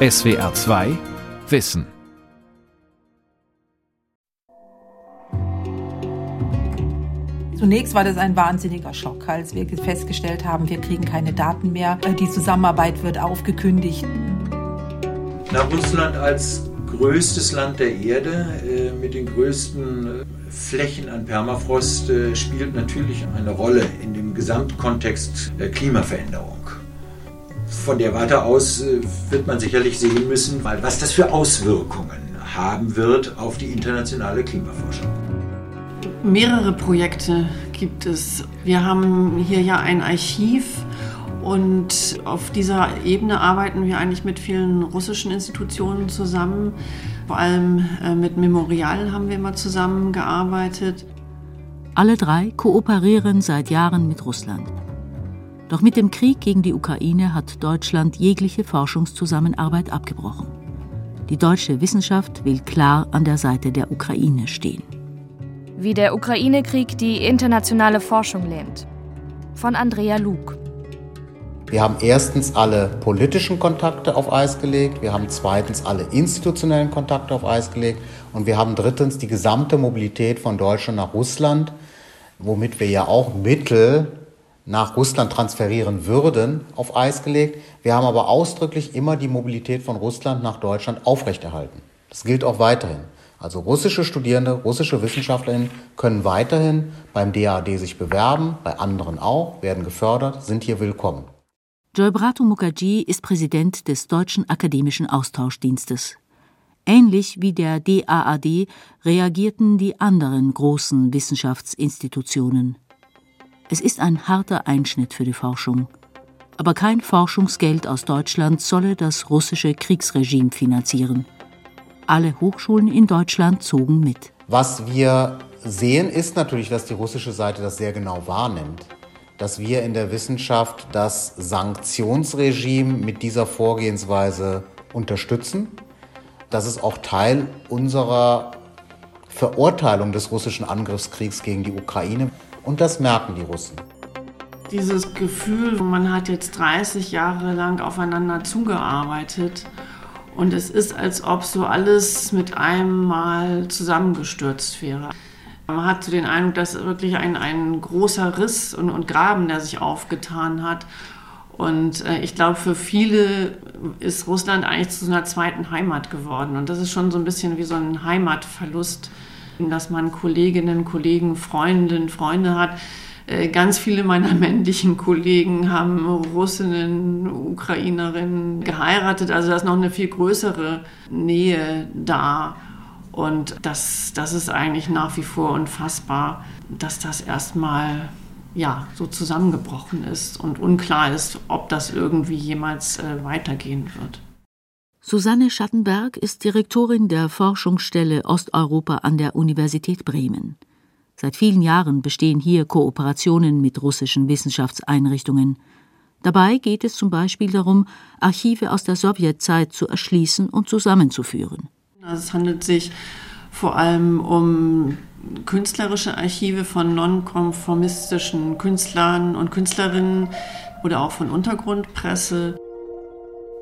SWR 2 Wissen. Zunächst war das ein wahnsinniger Schock, als wir festgestellt haben, wir kriegen keine Daten mehr. Die Zusammenarbeit wird aufgekündigt. Na, Russland als größtes Land der Erde äh, mit den größten äh, Flächen an Permafrost äh, spielt natürlich eine Rolle in dem Gesamtkontext der Klimaveränderung. Von der Warte aus wird man sicherlich sehen müssen, weil was das für Auswirkungen haben wird auf die internationale Klimaforschung. Mehrere Projekte gibt es. Wir haben hier ja ein Archiv und auf dieser Ebene arbeiten wir eigentlich mit vielen russischen Institutionen zusammen. Vor allem äh, mit Memorial haben wir immer zusammengearbeitet. Alle drei kooperieren seit Jahren mit Russland. Doch mit dem Krieg gegen die Ukraine hat Deutschland jegliche Forschungszusammenarbeit abgebrochen. Die deutsche Wissenschaft will klar an der Seite der Ukraine stehen. Wie der Ukraine-Krieg die internationale Forschung lähmt. Von Andrea Luke. Wir haben erstens alle politischen Kontakte auf Eis gelegt, wir haben zweitens alle institutionellen Kontakte auf Eis gelegt und wir haben drittens die gesamte Mobilität von Deutschland nach Russland, womit wir ja auch Mittel nach Russland transferieren würden, auf Eis gelegt. Wir haben aber ausdrücklich immer die Mobilität von Russland nach Deutschland aufrechterhalten. Das gilt auch weiterhin. Also russische Studierende, russische Wissenschaftlerinnen können weiterhin beim DAD sich bewerben, bei anderen auch, werden gefördert, sind hier willkommen. Joybrato Mukherjee ist Präsident des Deutschen Akademischen Austauschdienstes. Ähnlich wie der DAAD reagierten die anderen großen Wissenschaftsinstitutionen. Es ist ein harter Einschnitt für die Forschung. Aber kein Forschungsgeld aus Deutschland solle das russische Kriegsregime finanzieren. Alle Hochschulen in Deutschland zogen mit. Was wir sehen, ist natürlich, dass die russische Seite das sehr genau wahrnimmt dass wir in der Wissenschaft das Sanktionsregime mit dieser Vorgehensweise unterstützen. Das ist auch Teil unserer Verurteilung des russischen Angriffskriegs gegen die Ukraine. Und das merken die Russen. Dieses Gefühl, man hat jetzt 30 Jahre lang aufeinander zugearbeitet und es ist, als ob so alles mit einem Mal zusammengestürzt wäre. Man hat so den Eindruck, dass wirklich ein, ein großer Riss und, und Graben, der sich aufgetan hat. Und äh, ich glaube, für viele ist Russland eigentlich zu einer zweiten Heimat geworden. Und das ist schon so ein bisschen wie so ein Heimatverlust, dass man Kolleginnen, Kollegen, Freundinnen, Freunde hat. Äh, ganz viele meiner männlichen Kollegen haben Russinnen, Ukrainerinnen geheiratet. Also da ist noch eine viel größere Nähe da. Und das, das ist eigentlich nach wie vor unfassbar, dass das erstmal ja, so zusammengebrochen ist und unklar ist, ob das irgendwie jemals äh, weitergehen wird. Susanne Schattenberg ist Direktorin der Forschungsstelle Osteuropa an der Universität Bremen. Seit vielen Jahren bestehen hier Kooperationen mit russischen Wissenschaftseinrichtungen. Dabei geht es zum Beispiel darum, Archive aus der Sowjetzeit zu erschließen und zusammenzuführen. Also es handelt sich vor allem um künstlerische Archive von nonkonformistischen Künstlern und Künstlerinnen oder auch von Untergrundpresse.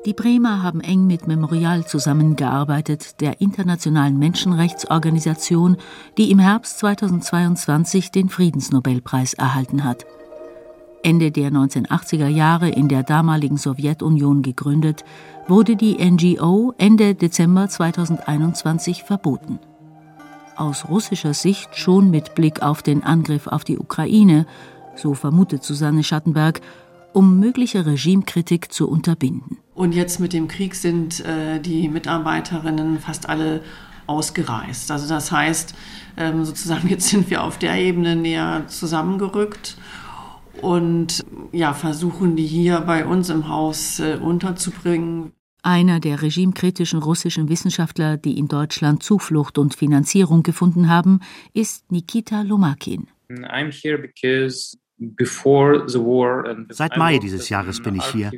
Die Bremer haben eng mit Memorial zusammengearbeitet, der internationalen Menschenrechtsorganisation, die im Herbst 2022 den Friedensnobelpreis erhalten hat. Ende der 1980er Jahre in der damaligen Sowjetunion gegründet, wurde die NGO Ende Dezember 2021 verboten. Aus russischer Sicht schon mit Blick auf den Angriff auf die Ukraine, so vermutet Susanne Schattenberg, um mögliche Regimekritik zu unterbinden. Und jetzt mit dem Krieg sind äh, die Mitarbeiterinnen fast alle ausgereist. Also das heißt, ähm, sozusagen jetzt sind wir auf der Ebene näher zusammengerückt und ja, versuchen die hier bei uns im Haus äh, unterzubringen. Einer der regimekritischen russischen Wissenschaftler, die in Deutschland Zuflucht und Finanzierung gefunden haben, ist Nikita Lomakin. Seit Mai dieses Jahres bin ich hier.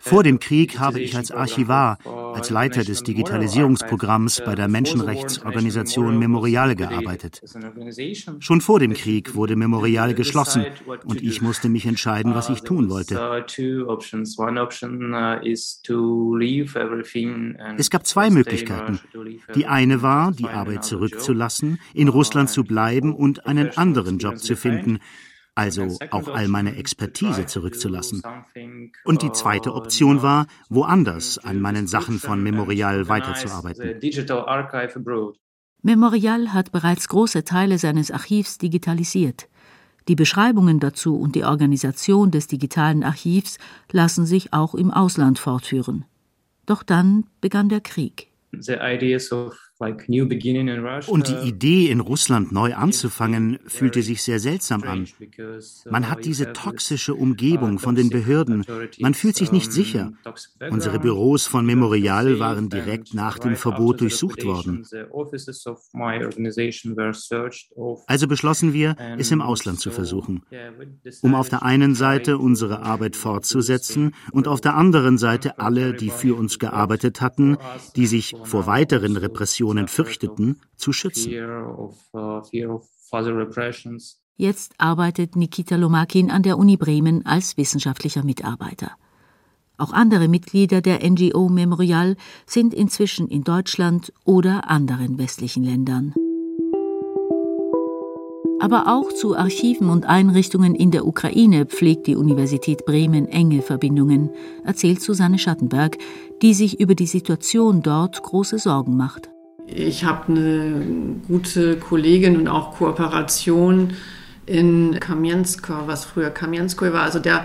Vor dem Krieg habe ich als Archivar, als Leiter des Digitalisierungsprogramms bei der Menschenrechtsorganisation Memorial gearbeitet. Schon vor dem Krieg wurde Memorial geschlossen und ich musste mich entscheiden, was ich tun wollte. Es gab zwei Möglichkeiten. Die eine war, die Arbeit zurückzulassen, in Russland zu bleiben und einen anderen Job zu finden also auch all meine Expertise zurückzulassen. Und die zweite Option war, woanders an meinen Sachen von Memorial weiterzuarbeiten. Memorial hat bereits große Teile seines Archivs digitalisiert. Die Beschreibungen dazu und die Organisation des digitalen Archivs lassen sich auch im Ausland fortführen. Doch dann begann der Krieg. The ideas of und die Idee, in Russland neu anzufangen, fühlte sich sehr seltsam an. Uh, Man hat diese toxische Umgebung uh, von den Behörden. Man fühlt sich nicht sicher. Unsere Büros von Memorial waren direkt nach dem Verbot durchsucht worden. Also beschlossen wir, es im Ausland zu versuchen, um auf der einen Seite unsere Arbeit fortzusetzen und auf der anderen Seite alle, die für uns gearbeitet hatten, die sich vor weiteren Repressionen Generationen fürchteten, zu schützen. Uh, Jetzt arbeitet Nikita Lomakin an der Uni Bremen als wissenschaftlicher Mitarbeiter. Auch andere Mitglieder der NGO Memorial sind inzwischen in Deutschland oder anderen westlichen Ländern. Aber auch zu Archiven und Einrichtungen in der Ukraine pflegt die Universität Bremen enge Verbindungen, erzählt Susanne Schattenberg, die sich über die Situation dort große Sorgen macht. Ich habe eine gute Kollegin und auch Kooperation in Kamiensko, was früher Kamiensko war, also der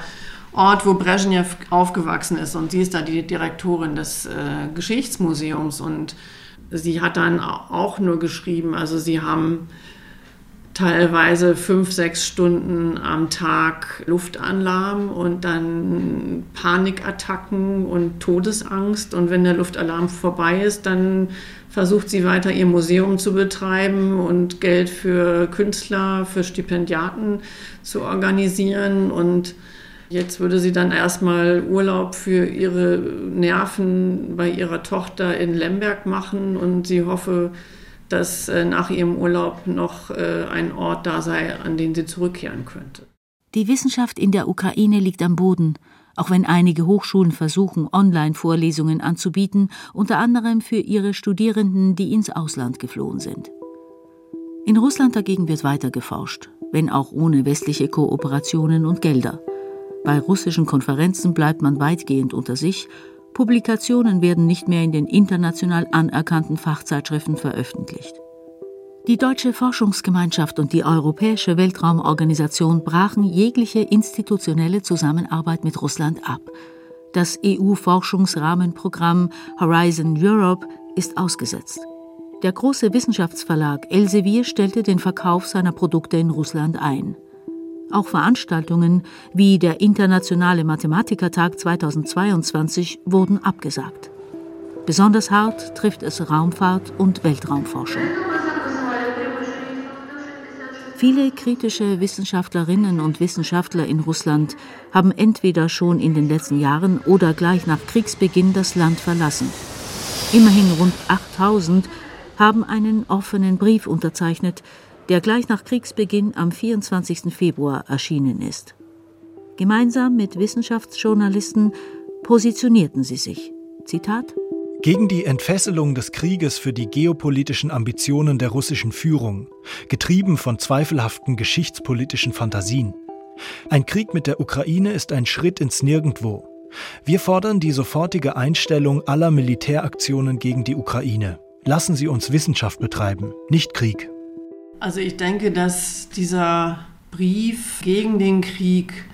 Ort, wo Brezhnev aufgewachsen ist. Und sie ist da die Direktorin des äh, Geschichtsmuseums. Und sie hat dann auch nur geschrieben, also sie haben teilweise fünf, sechs Stunden am Tag Luftalarm und dann Panikattacken und Todesangst. Und wenn der Luftalarm vorbei ist, dann versucht sie weiter ihr Museum zu betreiben und Geld für Künstler, für Stipendiaten zu organisieren. Und jetzt würde sie dann erstmal Urlaub für ihre Nerven bei ihrer Tochter in Lemberg machen und sie hoffe, dass äh, nach ihrem Urlaub noch äh, ein Ort da sei, an den sie zurückkehren könnte. Die Wissenschaft in der Ukraine liegt am Boden, auch wenn einige Hochschulen versuchen, Online-Vorlesungen anzubieten, unter anderem für ihre Studierenden, die ins Ausland geflohen sind. In Russland dagegen wird weiter geforscht, wenn auch ohne westliche Kooperationen und Gelder. Bei russischen Konferenzen bleibt man weitgehend unter sich Publikationen werden nicht mehr in den international anerkannten Fachzeitschriften veröffentlicht. Die deutsche Forschungsgemeinschaft und die Europäische Weltraumorganisation brachen jegliche institutionelle Zusammenarbeit mit Russland ab. Das EU-Forschungsrahmenprogramm Horizon Europe ist ausgesetzt. Der große Wissenschaftsverlag Elsevier stellte den Verkauf seiner Produkte in Russland ein. Auch Veranstaltungen wie der Internationale Mathematikertag 2022 wurden abgesagt. Besonders hart trifft es Raumfahrt und Weltraumforschung. Viele kritische Wissenschaftlerinnen und Wissenschaftler in Russland haben entweder schon in den letzten Jahren oder gleich nach Kriegsbeginn das Land verlassen. Immerhin rund 8000 haben einen offenen Brief unterzeichnet, der gleich nach Kriegsbeginn am 24. Februar erschienen ist. Gemeinsam mit Wissenschaftsjournalisten positionierten sie sich. Zitat gegen die Entfesselung des Krieges für die geopolitischen Ambitionen der russischen Führung, getrieben von zweifelhaften geschichtspolitischen Fantasien. Ein Krieg mit der Ukraine ist ein Schritt ins Nirgendwo. Wir fordern die sofortige Einstellung aller Militäraktionen gegen die Ukraine. Lassen Sie uns Wissenschaft betreiben, nicht Krieg. Also ich denke, dass dieser Brief gegen den Krieg,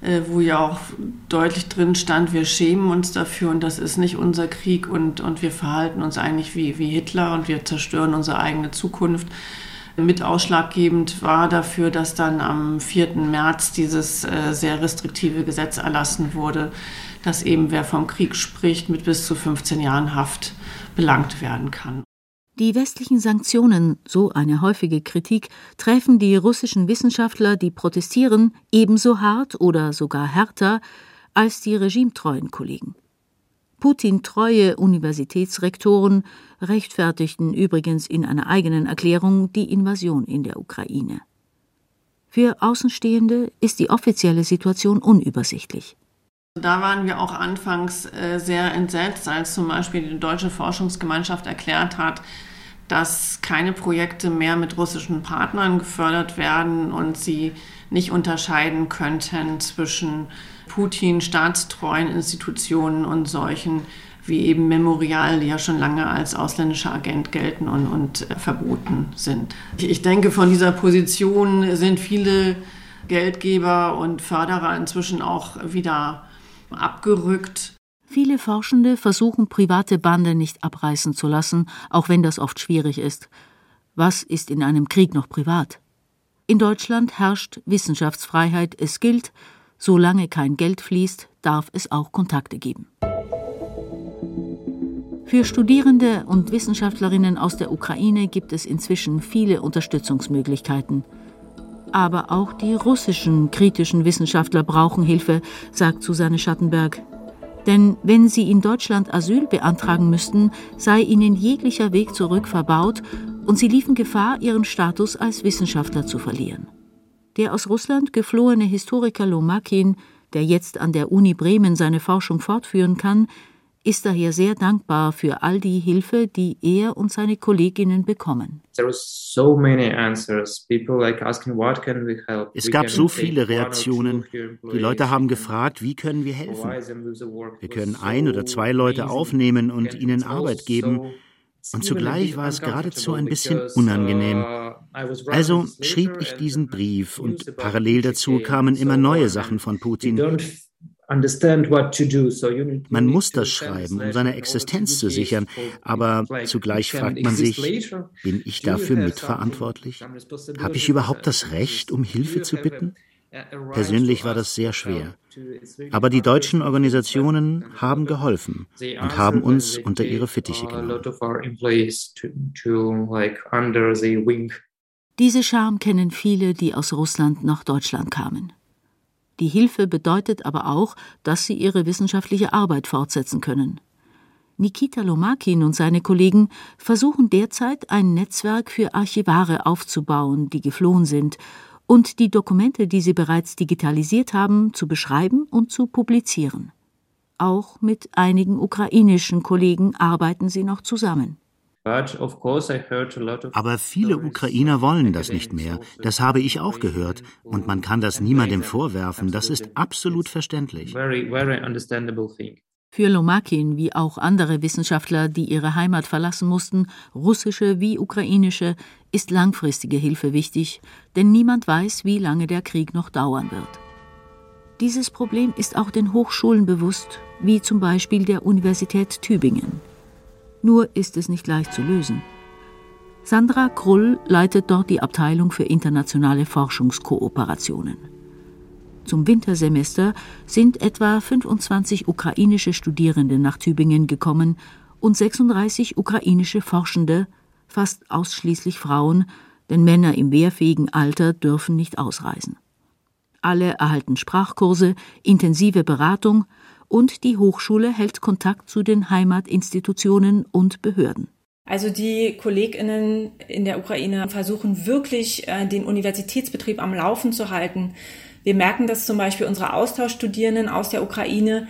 äh, wo ja auch deutlich drin stand, wir schämen uns dafür und das ist nicht unser Krieg und, und wir verhalten uns eigentlich wie, wie Hitler und wir zerstören unsere eigene Zukunft, mit ausschlaggebend war dafür, dass dann am 4. März dieses äh, sehr restriktive Gesetz erlassen wurde, dass eben wer vom Krieg spricht, mit bis zu 15 Jahren Haft belangt werden kann. Die westlichen Sanktionen, so eine häufige Kritik, treffen die russischen Wissenschaftler, die protestieren, ebenso hart oder sogar härter als die regimetreuen Kollegen. Putin-treue Universitätsrektoren rechtfertigten übrigens in einer eigenen Erklärung die Invasion in der Ukraine. Für Außenstehende ist die offizielle Situation unübersichtlich. Da waren wir auch anfangs äh, sehr entsetzt, als zum Beispiel die deutsche Forschungsgemeinschaft erklärt hat, dass keine Projekte mehr mit russischen Partnern gefördert werden und sie nicht unterscheiden könnten zwischen Putin staatstreuen Institutionen und solchen wie eben Memorial, die ja schon lange als ausländischer Agent gelten und, und äh, verboten sind. Ich denke, von dieser Position sind viele Geldgeber und Förderer inzwischen auch wieder abgerückt. Viele Forschende versuchen, private Bande nicht abreißen zu lassen, auch wenn das oft schwierig ist. Was ist in einem Krieg noch privat? In Deutschland herrscht Wissenschaftsfreiheit, es gilt, Solange kein Geld fließt, darf es auch Kontakte geben. Für Studierende und Wissenschaftlerinnen aus der Ukraine gibt es inzwischen viele Unterstützungsmöglichkeiten. Aber auch die russischen kritischen Wissenschaftler brauchen Hilfe, sagt Susanne Schattenberg. Denn wenn sie in Deutschland Asyl beantragen müssten, sei ihnen jeglicher Weg zurück verbaut und sie liefen Gefahr, ihren Status als Wissenschaftler zu verlieren. Der aus Russland geflohene Historiker Lomakin, der jetzt an der Uni Bremen seine Forschung fortführen kann, ist daher sehr dankbar für all die Hilfe, die er und seine Kolleginnen bekommen. Es gab so viele Reaktionen. Die Leute haben gefragt, wie können wir helfen? Wir können ein oder zwei Leute aufnehmen und ihnen Arbeit geben. Und zugleich war es geradezu ein bisschen unangenehm. Also schrieb ich diesen Brief und parallel dazu kamen immer neue Sachen von Putin. Man muss das schreiben, um seine Existenz zu sichern, aber zugleich fragt man sich, bin ich dafür mitverantwortlich? Habe ich überhaupt das Recht, um Hilfe zu bitten? Persönlich war das sehr schwer. Aber die deutschen Organisationen haben geholfen und haben uns unter ihre Fittiche genommen. Diese Scham kennen viele, die aus Russland nach Deutschland kamen. Die Hilfe bedeutet aber auch, dass sie ihre wissenschaftliche Arbeit fortsetzen können. Nikita Lomakin und seine Kollegen versuchen derzeit ein Netzwerk für Archivare aufzubauen, die geflohen sind und die Dokumente, die sie bereits digitalisiert haben, zu beschreiben und zu publizieren. Auch mit einigen ukrainischen Kollegen arbeiten sie noch zusammen. Aber viele Ukrainer wollen das nicht mehr. Das habe ich auch gehört. Und man kann das niemandem vorwerfen. Das ist absolut verständlich. Für Lomakin wie auch andere Wissenschaftler, die ihre Heimat verlassen mussten, russische wie ukrainische, ist langfristige Hilfe wichtig, denn niemand weiß, wie lange der Krieg noch dauern wird. Dieses Problem ist auch den Hochschulen bewusst, wie zum Beispiel der Universität Tübingen. Nur ist es nicht leicht zu lösen. Sandra Krull leitet dort die Abteilung für internationale Forschungskooperationen. Zum Wintersemester sind etwa 25 ukrainische Studierende nach Tübingen gekommen und 36 ukrainische Forschende, fast ausschließlich Frauen, denn Männer im wehrfähigen Alter dürfen nicht ausreisen. Alle erhalten Sprachkurse, intensive Beratung und die Hochschule hält Kontakt zu den Heimatinstitutionen und Behörden. Also die Kolleginnen in der Ukraine versuchen wirklich, äh, den Universitätsbetrieb am Laufen zu halten, wir merken dass zum Beispiel unsere Austauschstudierenden aus der Ukraine,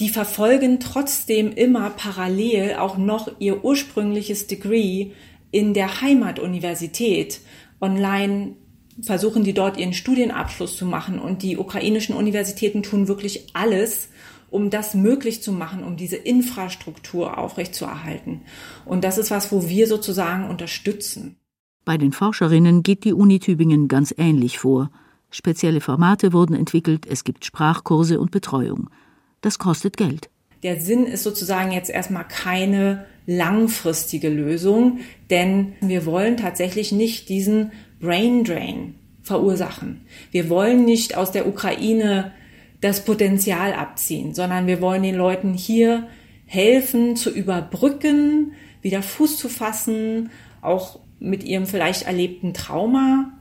die verfolgen trotzdem immer parallel auch noch ihr ursprüngliches Degree in der Heimatuniversität. Online versuchen die dort ihren Studienabschluss zu machen und die ukrainischen Universitäten tun wirklich alles, um das möglich zu machen, um diese Infrastruktur aufrechtzuerhalten. Und das ist was, wo wir sozusagen unterstützen. Bei den Forscherinnen geht die Uni Tübingen ganz ähnlich vor. Spezielle Formate wurden entwickelt, es gibt Sprachkurse und Betreuung. Das kostet Geld. Der Sinn ist sozusagen jetzt erstmal keine langfristige Lösung, denn wir wollen tatsächlich nicht diesen Brain Drain verursachen. Wir wollen nicht aus der Ukraine das Potenzial abziehen, sondern wir wollen den Leuten hier helfen zu überbrücken, wieder Fuß zu fassen, auch mit ihrem vielleicht erlebten Trauma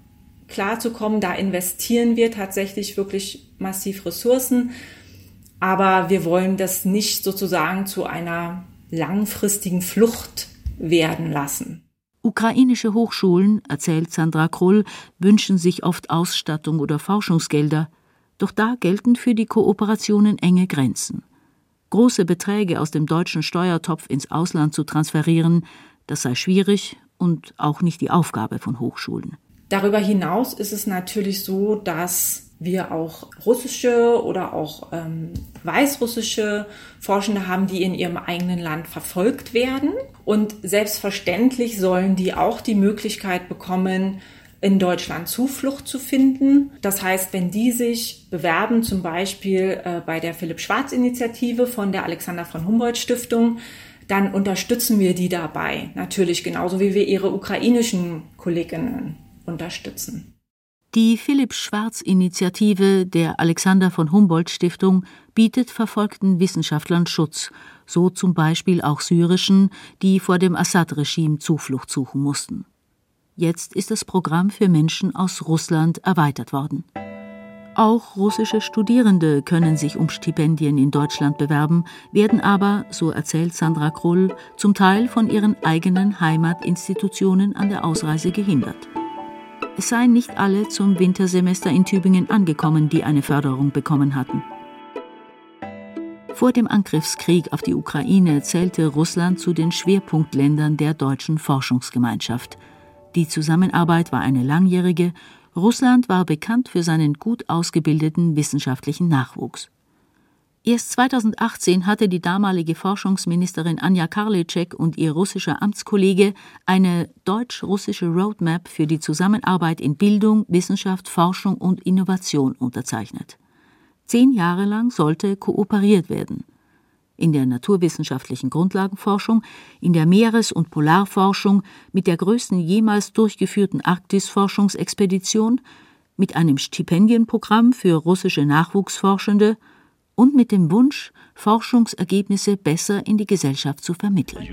klarzukommen. Da investieren wir tatsächlich wirklich massiv Ressourcen. Aber wir wollen das nicht sozusagen zu einer langfristigen Flucht werden lassen. Ukrainische Hochschulen, erzählt Sandra Krull, wünschen sich oft Ausstattung oder Forschungsgelder. Doch da gelten für die Kooperationen enge Grenzen. Große Beträge aus dem deutschen Steuertopf ins Ausland zu transferieren, das sei schwierig und auch nicht die Aufgabe von Hochschulen. Darüber hinaus ist es natürlich so, dass wir auch russische oder auch ähm, weißrussische Forschende haben, die in ihrem eigenen Land verfolgt werden. Und selbstverständlich sollen die auch die Möglichkeit bekommen, in Deutschland Zuflucht zu finden. Das heißt, wenn die sich bewerben, zum Beispiel äh, bei der Philipp Schwarz Initiative von der Alexander von Humboldt Stiftung, dann unterstützen wir die dabei. Natürlich genauso wie wir ihre ukrainischen Kolleginnen unterstützen. Die Philipp Schwarz Initiative der Alexander von Humboldt Stiftung bietet verfolgten Wissenschaftlern Schutz, so zum Beispiel auch syrischen, die vor dem Assad-Regime Zuflucht suchen mussten. Jetzt ist das Programm für Menschen aus Russland erweitert worden. Auch russische Studierende können sich um Stipendien in Deutschland bewerben, werden aber, so erzählt Sandra Krull, zum Teil von ihren eigenen Heimatinstitutionen an der Ausreise gehindert. Es seien nicht alle zum Wintersemester in Tübingen angekommen, die eine Förderung bekommen hatten. Vor dem Angriffskrieg auf die Ukraine zählte Russland zu den Schwerpunktländern der deutschen Forschungsgemeinschaft – die Zusammenarbeit war eine langjährige. Russland war bekannt für seinen gut ausgebildeten wissenschaftlichen Nachwuchs. Erst 2018 hatte die damalige Forschungsministerin Anja Karliczek und ihr russischer Amtskollege eine deutsch-russische Roadmap für die Zusammenarbeit in Bildung, Wissenschaft, Forschung und Innovation unterzeichnet. Zehn Jahre lang sollte kooperiert werden in der naturwissenschaftlichen Grundlagenforschung, in der Meeres- und Polarforschung, mit der größten jemals durchgeführten Arktisforschungsexpedition, mit einem Stipendienprogramm für russische Nachwuchsforschende und mit dem Wunsch, Forschungsergebnisse besser in die Gesellschaft zu vermitteln.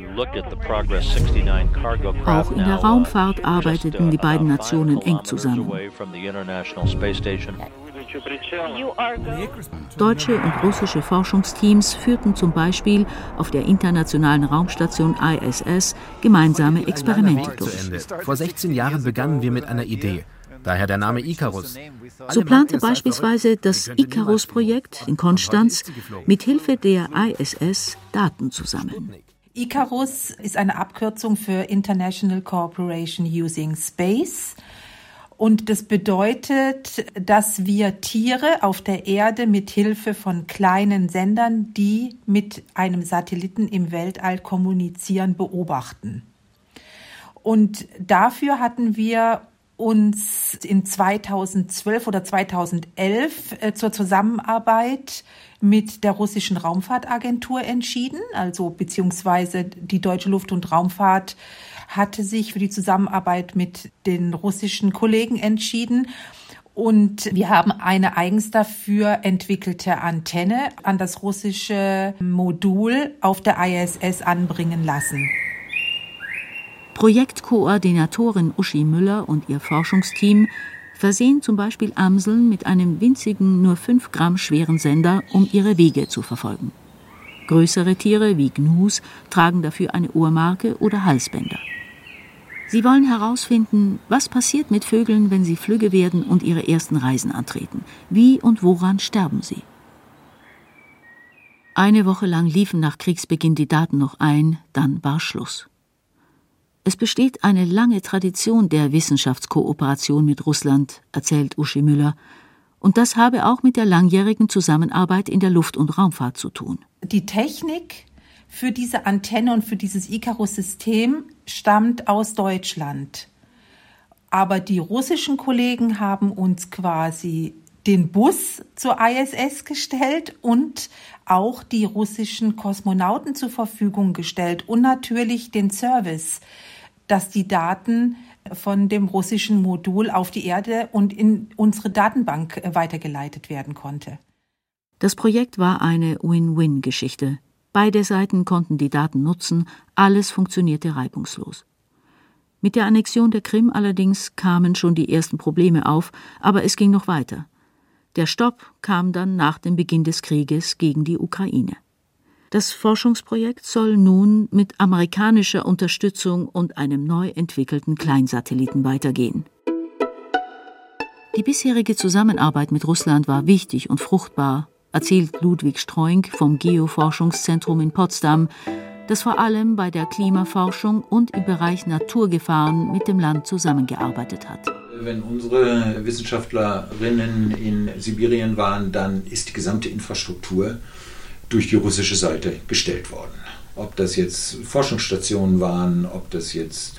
Auch in der Raumfahrt arbeiteten die beiden Nationen eng zusammen. Deutsche und russische Forschungsteams führten zum Beispiel auf der internationalen Raumstation ISS gemeinsame Experimente durch. Vor 16 Jahren begannen wir mit einer Idee. Daher der Name Icarus. So plante beispielsweise das Icarus-Projekt in Konstanz mit Hilfe der ISS Daten zu sammeln. Icarus ist eine Abkürzung für International Cooperation Using Space. Und das bedeutet, dass wir Tiere auf der Erde mit Hilfe von kleinen Sendern, die mit einem Satelliten im Weltall kommunizieren, beobachten. Und dafür hatten wir uns in 2012 oder 2011 äh, zur Zusammenarbeit mit der russischen Raumfahrtagentur entschieden, also beziehungsweise die Deutsche Luft- und Raumfahrt hatte sich für die Zusammenarbeit mit den russischen Kollegen entschieden. Und wir haben eine eigens dafür entwickelte Antenne an das russische Modul auf der ISS anbringen lassen. Projektkoordinatorin Uschi Müller und ihr Forschungsteam versehen zum Beispiel Amseln mit einem winzigen, nur 5 Gramm schweren Sender, um ihre Wege zu verfolgen. Größere Tiere wie Gnus tragen dafür eine Ohrmarke oder Halsbänder. Sie wollen herausfinden, was passiert mit Vögeln, wenn sie flügge werden und ihre ersten Reisen antreten. Wie und woran sterben sie? Eine Woche lang liefen nach Kriegsbeginn die Daten noch ein, dann war Schluss. Es besteht eine lange Tradition der Wissenschaftskooperation mit Russland, erzählt Uschi Müller, und das habe auch mit der langjährigen Zusammenarbeit in der Luft- und Raumfahrt zu tun. Die Technik für diese Antenne und für dieses Icarus-System stammt aus Deutschland. Aber die russischen Kollegen haben uns quasi den Bus zur ISS gestellt und auch die russischen Kosmonauten zur Verfügung gestellt und natürlich den Service, dass die Daten von dem russischen Modul auf die Erde und in unsere Datenbank weitergeleitet werden konnte. Das Projekt war eine Win-Win-Geschichte. Beide Seiten konnten die Daten nutzen, alles funktionierte reibungslos. Mit der Annexion der Krim allerdings kamen schon die ersten Probleme auf, aber es ging noch weiter. Der Stopp kam dann nach dem Beginn des Krieges gegen die Ukraine. Das Forschungsprojekt soll nun mit amerikanischer Unterstützung und einem neu entwickelten Kleinsatelliten weitergehen. Die bisherige Zusammenarbeit mit Russland war wichtig und fruchtbar, erzählt Ludwig Streunk vom Geoforschungszentrum in Potsdam, das vor allem bei der Klimaforschung und im Bereich Naturgefahren mit dem Land zusammengearbeitet hat. Wenn unsere Wissenschaftlerinnen in Sibirien waren, dann ist die gesamte Infrastruktur durch die russische Seite gestellt worden. Ob das jetzt Forschungsstationen waren, ob das jetzt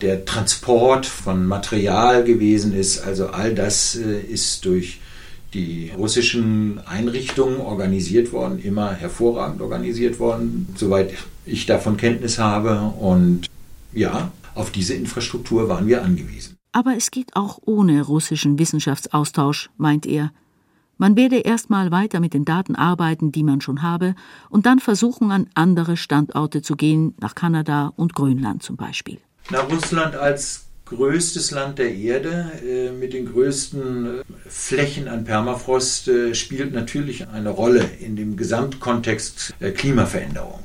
der Transport von Material gewesen ist, also all das äh, ist durch die russischen Einrichtungen organisiert worden, immer hervorragend organisiert worden, soweit ich davon Kenntnis habe. Und ja, auf diese Infrastruktur waren wir angewiesen. Aber es geht auch ohne russischen Wissenschaftsaustausch, meint er. Man werde erstmal weiter mit den Daten arbeiten, die man schon habe, und dann versuchen, an andere Standorte zu gehen, nach Kanada und Grönland zum Beispiel. Nach Russland als größtes Land der Erde äh, mit den größten äh, Flächen an Permafrost äh, spielt natürlich eine Rolle in dem Gesamtkontext Klimaveränderung.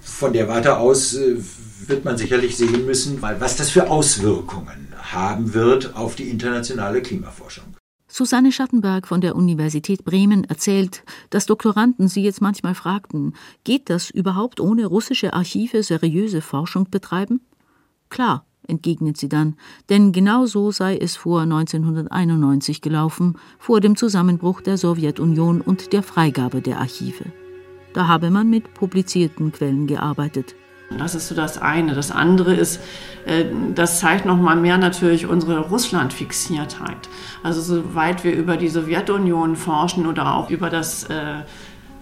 Von der Warte aus wird man sicherlich sehen müssen, was das für Auswirkungen haben wird auf die internationale Klimaforschung. Susanne Schattenberg von der Universität Bremen erzählt, dass Doktoranden sie jetzt manchmal fragten, geht das überhaupt ohne russische Archive seriöse Forschung betreiben? Klar, entgegnet sie dann, denn genau so sei es vor 1991 gelaufen, vor dem Zusammenbruch der Sowjetunion und der Freigabe der Archive. Da habe man mit publizierten Quellen gearbeitet. Das ist so das eine. Das andere ist, äh, das zeigt noch mal mehr natürlich unsere Russland-Fixiertheit. Also soweit wir über die Sowjetunion forschen oder auch über das äh,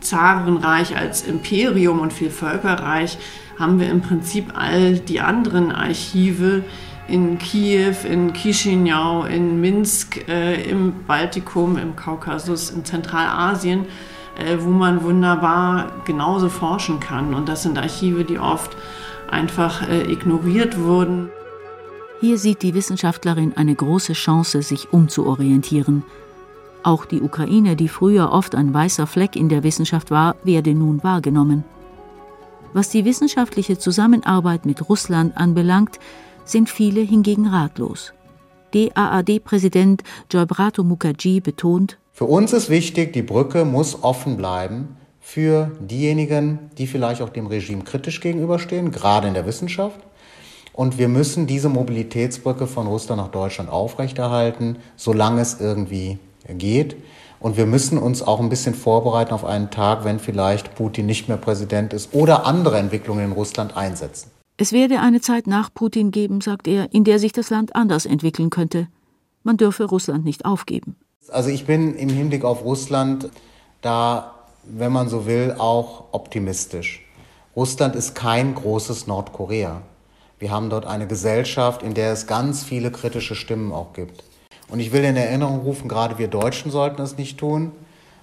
Zarenreich als Imperium und Vielvölkerreich, haben wir im Prinzip all die anderen Archive in Kiew, in Chisinau, in Minsk, äh, im Baltikum, im Kaukasus, in Zentralasien äh, wo man wunderbar genauso forschen kann. Und das sind Archive, die oft einfach äh, ignoriert wurden. Hier sieht die Wissenschaftlerin eine große Chance, sich umzuorientieren. Auch die Ukraine, die früher oft ein weißer Fleck in der Wissenschaft war, werde nun wahrgenommen. Was die wissenschaftliche Zusammenarbeit mit Russland anbelangt, sind viele hingegen ratlos. DAAD-Präsident Joybrato Mukherjee betont, für uns ist wichtig, die Brücke muss offen bleiben für diejenigen, die vielleicht auch dem Regime kritisch gegenüberstehen, gerade in der Wissenschaft. Und wir müssen diese Mobilitätsbrücke von Russland nach Deutschland aufrechterhalten, solange es irgendwie geht. Und wir müssen uns auch ein bisschen vorbereiten auf einen Tag, wenn vielleicht Putin nicht mehr Präsident ist oder andere Entwicklungen in Russland einsetzen. Es werde eine Zeit nach Putin geben, sagt er, in der sich das Land anders entwickeln könnte. Man dürfe Russland nicht aufgeben. Also ich bin im Hinblick auf Russland da, wenn man so will, auch optimistisch. Russland ist kein großes Nordkorea. Wir haben dort eine Gesellschaft, in der es ganz viele kritische Stimmen auch gibt. Und ich will in Erinnerung rufen, gerade wir Deutschen sollten es nicht tun.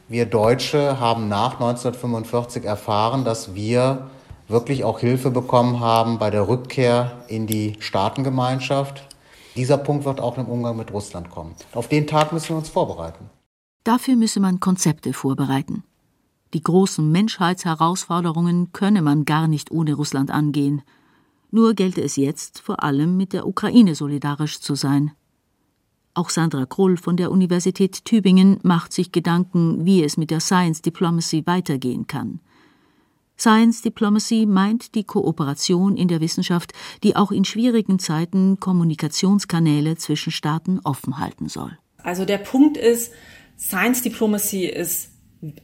Wir Deutsche haben nach 1945 erfahren, dass wir wirklich auch Hilfe bekommen haben bei der Rückkehr in die Staatengemeinschaft. Dieser Punkt wird auch im Umgang mit Russland kommen. Auf den Tag müssen wir uns vorbereiten. Dafür müsse man Konzepte vorbereiten. Die großen Menschheitsherausforderungen könne man gar nicht ohne Russland angehen. Nur gelte es jetzt vor allem mit der Ukraine solidarisch zu sein. Auch Sandra Krull von der Universität Tübingen macht sich Gedanken, wie es mit der Science Diplomacy weitergehen kann. Science Diplomacy meint die Kooperation in der Wissenschaft, die auch in schwierigen Zeiten Kommunikationskanäle zwischen Staaten offen halten soll. Also der Punkt ist, Science Diplomacy ist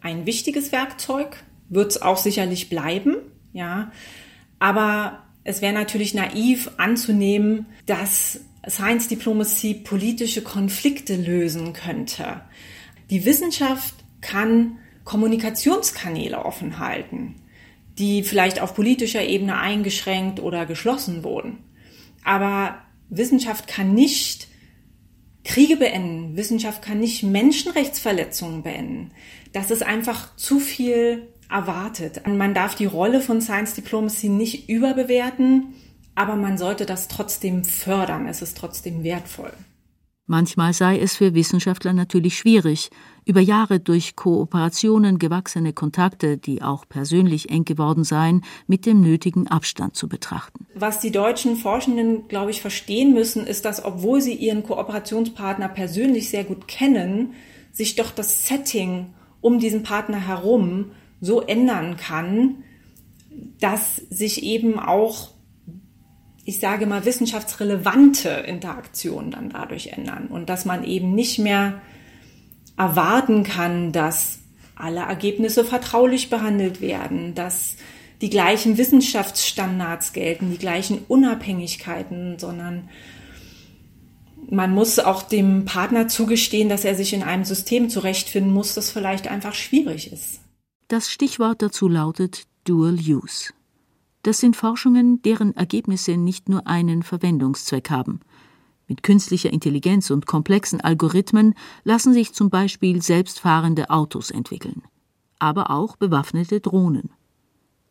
ein wichtiges Werkzeug, wird es auch sicherlich bleiben, ja. Aber es wäre natürlich naiv anzunehmen, dass Science Diplomacy politische Konflikte lösen könnte. Die Wissenschaft kann Kommunikationskanäle offen halten die vielleicht auf politischer Ebene eingeschränkt oder geschlossen wurden. Aber Wissenschaft kann nicht Kriege beenden. Wissenschaft kann nicht Menschenrechtsverletzungen beenden. Das ist einfach zu viel erwartet. Man darf die Rolle von Science Diplomacy nicht überbewerten, aber man sollte das trotzdem fördern. Es ist trotzdem wertvoll. Manchmal sei es für Wissenschaftler natürlich schwierig, über Jahre durch Kooperationen gewachsene Kontakte, die auch persönlich eng geworden seien, mit dem nötigen Abstand zu betrachten. Was die deutschen Forschenden, glaube ich, verstehen müssen, ist, dass obwohl sie ihren Kooperationspartner persönlich sehr gut kennen, sich doch das Setting um diesen Partner herum so ändern kann, dass sich eben auch ich sage mal, wissenschaftsrelevante Interaktionen dann dadurch ändern und dass man eben nicht mehr erwarten kann, dass alle Ergebnisse vertraulich behandelt werden, dass die gleichen Wissenschaftsstandards gelten, die gleichen Unabhängigkeiten, sondern man muss auch dem Partner zugestehen, dass er sich in einem System zurechtfinden muss, das vielleicht einfach schwierig ist. Das Stichwort dazu lautet Dual Use. Das sind Forschungen, deren Ergebnisse nicht nur einen Verwendungszweck haben. Mit künstlicher Intelligenz und komplexen Algorithmen lassen sich zum Beispiel selbstfahrende Autos entwickeln, aber auch bewaffnete Drohnen.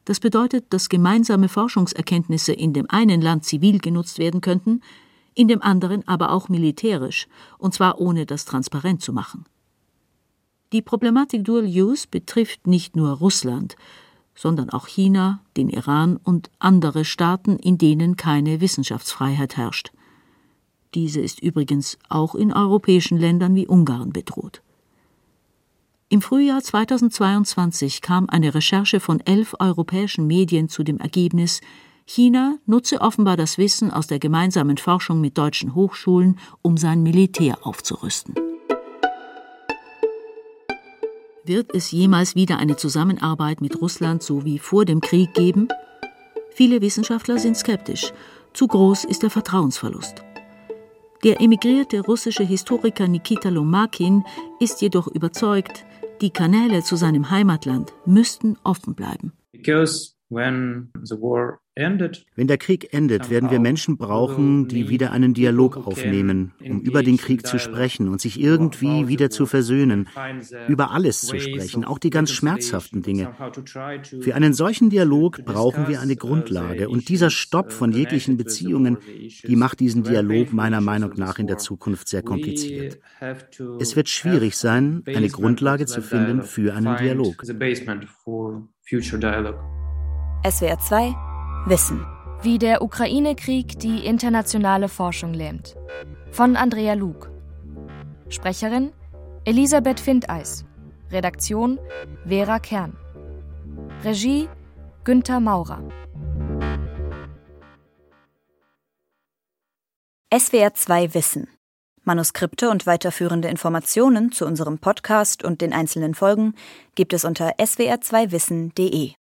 Das bedeutet, dass gemeinsame Forschungserkenntnisse in dem einen Land zivil genutzt werden könnten, in dem anderen aber auch militärisch, und zwar ohne das transparent zu machen. Die Problematik Dual Use betrifft nicht nur Russland, sondern auch China, den Iran und andere Staaten, in denen keine Wissenschaftsfreiheit herrscht. Diese ist übrigens auch in europäischen Ländern wie Ungarn bedroht. Im Frühjahr 2022 kam eine Recherche von elf europäischen Medien zu dem Ergebnis, China nutze offenbar das Wissen aus der gemeinsamen Forschung mit deutschen Hochschulen, um sein Militär aufzurüsten. Wird es jemals wieder eine Zusammenarbeit mit Russland so wie vor dem Krieg geben? Viele Wissenschaftler sind skeptisch. Zu groß ist der Vertrauensverlust. Der emigrierte russische Historiker Nikita Lomakin ist jedoch überzeugt, die Kanäle zu seinem Heimatland müssten offen bleiben. Because wenn der Krieg endet, werden wir Menschen brauchen, die wieder einen Dialog aufnehmen, um über den Krieg zu sprechen und sich irgendwie wieder zu versöhnen, über alles zu sprechen, auch die ganz schmerzhaften Dinge. Für einen solchen Dialog brauchen wir eine Grundlage und dieser Stopp von jeglichen Beziehungen, die macht diesen Dialog meiner Meinung nach in der Zukunft sehr kompliziert. Es wird schwierig sein, eine Grundlage zu finden für einen Dialog. SWR 2 Wissen. Wie der Ukraine-Krieg die internationale Forschung lähmt. Von Andrea Lug. Sprecherin Elisabeth Findeis. Redaktion Vera Kern. Regie Günther Maurer. SWR 2 Wissen. Manuskripte und weiterführende Informationen zu unserem Podcast und den einzelnen Folgen gibt es unter swr2wissen.de.